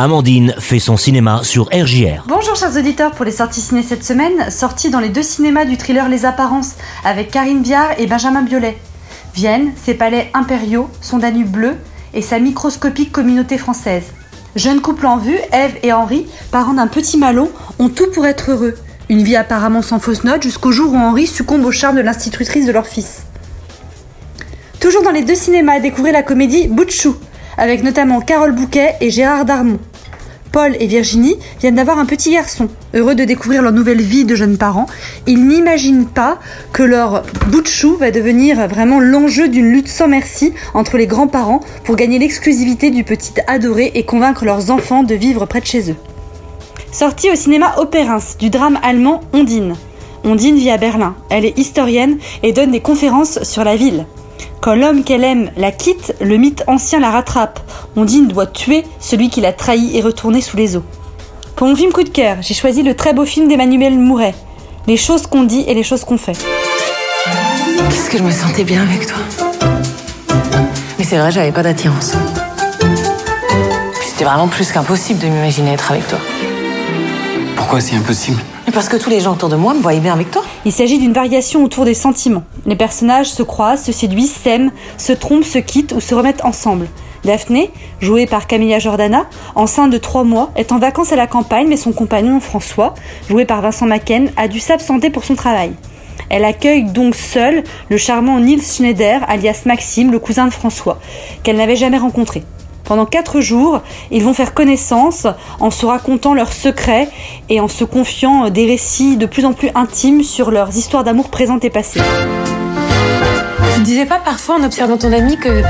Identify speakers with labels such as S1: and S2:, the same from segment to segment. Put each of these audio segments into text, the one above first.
S1: Amandine fait son cinéma sur RJR.
S2: Bonjour chers auditeurs, pour les sorties ciné cette semaine, sorties dans les deux cinémas du thriller Les Apparences avec Karine Biard et Benjamin Biolay. Vienne, ses palais impériaux, son Danube bleu et sa microscopique communauté française. Jeune couple en vue, Eve et Henri, parents d'un petit malot, ont tout pour être heureux. Une vie apparemment sans fausse note jusqu'au jour où Henri succombe au charme de l'institutrice de leur fils. Toujours dans les deux cinémas, découvrez la comédie Boutchou, avec notamment Carole Bouquet et Gérard Darmon. Paul et Virginie viennent d'avoir un petit garçon. Heureux de découvrir leur nouvelle vie de jeunes parents, ils n'imaginent pas que leur bout de chou va devenir vraiment l'enjeu d'une lutte sans merci entre les grands-parents pour gagner l'exclusivité du petit adoré et convaincre leurs enfants de vivre près de chez eux. Sortie au cinéma Opérins du drame allemand Ondine. Ondine vit à Berlin. Elle est historienne et donne des conférences sur la ville. Quand l'homme qu'elle aime la quitte, le mythe ancien la rattrape. Ondine doit tuer celui qui l'a trahi et retourner sous les eaux. Pour mon film coup de cœur, j'ai choisi le très beau film d'Emmanuel Mouret. Les choses qu'on dit et les choses qu'on fait.
S3: Qu'est-ce que je me sentais bien avec toi? Mais c'est vrai, j'avais pas d'attirance. C'était vraiment plus qu'impossible de m'imaginer être avec toi.
S4: Pourquoi c'est impossible?
S3: Parce que tous les gens autour de moi me voyaient bien avec toi.
S2: Il s'agit d'une variation autour des sentiments. Les personnages se croisent, se séduisent, s'aiment, se trompent, se quittent ou se remettent ensemble. Daphné, jouée par Camilla Jordana, enceinte de trois mois, est en vacances à la campagne, mais son compagnon François, joué par Vincent Macken, a dû s'absenter pour son travail. Elle accueille donc seule le charmant Nils Schneider, alias Maxime, le cousin de François, qu'elle n'avait jamais rencontré. Pendant quatre jours, ils vont faire connaissance en se racontant leurs secrets et en se confiant des récits de plus en plus intimes sur leurs histoires d'amour présentes et passées.
S3: Tu disais pas parfois en observant ton ami que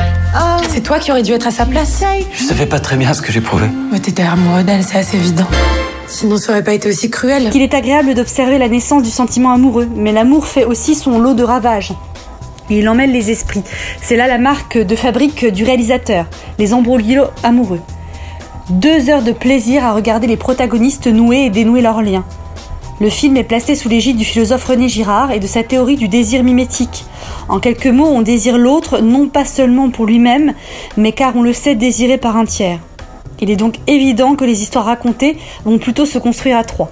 S3: c'est toi qui aurais dû être à sa place
S4: Je savais pas très bien ce que j'éprouvais.
S3: Mais t'étais amoureux d'elle, c'est assez évident. Sinon, ça aurait pas été aussi cruel.
S2: Qu'il est agréable d'observer la naissance du sentiment amoureux, mais l'amour fait aussi son lot de ravages. Et il emmêle les esprits. C'est là la marque de fabrique du réalisateur, les embroglios amoureux. Deux heures de plaisir à regarder les protagonistes nouer et dénouer leurs liens. Le film est placé sous l'égide du philosophe René Girard et de sa théorie du désir mimétique. En quelques mots, on désire l'autre non pas seulement pour lui-même, mais car on le sait désiré par un tiers. Il est donc évident que les histoires racontées vont plutôt se construire à trois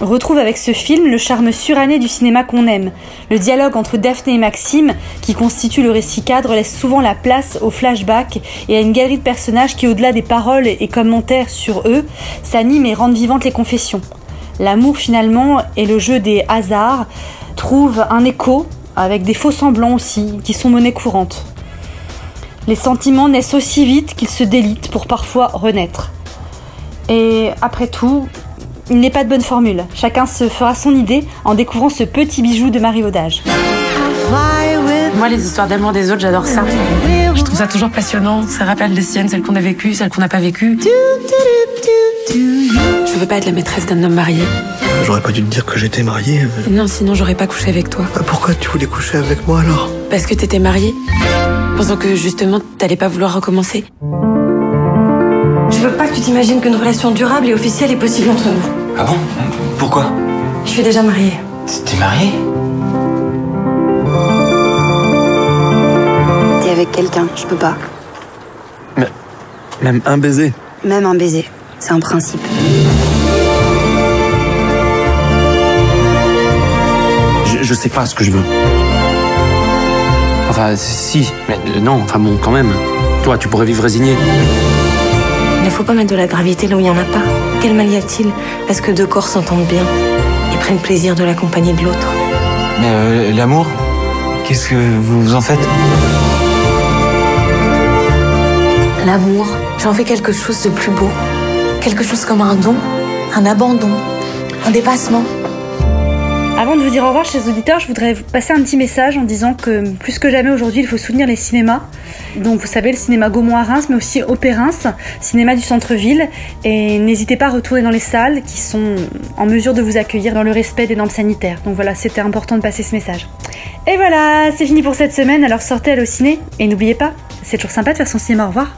S2: retrouve avec ce film le charme suranné du cinéma qu'on aime. Le dialogue entre Daphné et Maxime, qui constitue le récit cadre, laisse souvent la place au flashback et à une galerie de personnages qui, au-delà des paroles et commentaires sur eux, s'animent et rendent vivantes les confessions. L'amour finalement et le jeu des hasards trouvent un écho avec des faux semblants aussi, qui sont monnaie courante. Les sentiments naissent aussi vite qu'ils se délitent pour parfois renaître. Et après tout, il n'est pas de bonne formule. Chacun se fera son idée en découvrant ce petit bijou de marivaudage.
S3: Moi, les histoires d'amour des autres, j'adore ça. Je trouve ça toujours passionnant. Ça rappelle les siennes, celles qu'on a vécues, celles qu'on n'a pas vécues. Je veux pas être la maîtresse d'un homme marié.
S5: J'aurais pas dû te dire que j'étais mariée.
S3: Non, sinon j'aurais pas couché avec toi.
S5: Bah, pourquoi tu voulais coucher avec moi alors?
S3: Parce que t'étais mariée. Pensant que justement, t'allais pas vouloir recommencer. Je veux pas que tu t'imagines qu'une relation durable et officielle est possible entre nous.
S4: Ah bon Pourquoi
S3: Je suis déjà mariée.
S4: T'es mariée
S6: T'es avec quelqu'un, je peux pas.
S5: Mais même un baiser.
S6: Même un baiser, c'est un principe.
S5: Je, je sais pas ce que je veux. Enfin, si, mais euh, non, enfin bon, quand même. Toi, tu pourrais vivre résigné.
S3: Il ne faut pas mettre de la gravité là où il n'y en a pas. Quel mal y a-t-il à ce que deux corps s'entendent bien et prennent plaisir de la compagnie de l'autre
S4: Mais euh, l'amour Qu'est-ce que vous vous en faites?
S3: L'amour, j'en fais quelque chose de plus beau. Quelque chose comme un don, un abandon, un dépassement.
S2: Avant de vous dire au revoir, chers auditeurs, je voudrais vous passer un petit message en disant que plus que jamais aujourd'hui, il faut soutenir les cinémas. Donc, vous savez, le cinéma Gaumont à Reims, mais aussi Opérins, cinéma du centre-ville. Et n'hésitez pas à retourner dans les salles qui sont en mesure de vous accueillir dans le respect des normes sanitaires. Donc voilà, c'était important de passer ce message. Et voilà, c'est fini pour cette semaine, alors sortez à au ciné. Et n'oubliez pas, c'est toujours sympa de faire son cinéma. Au revoir.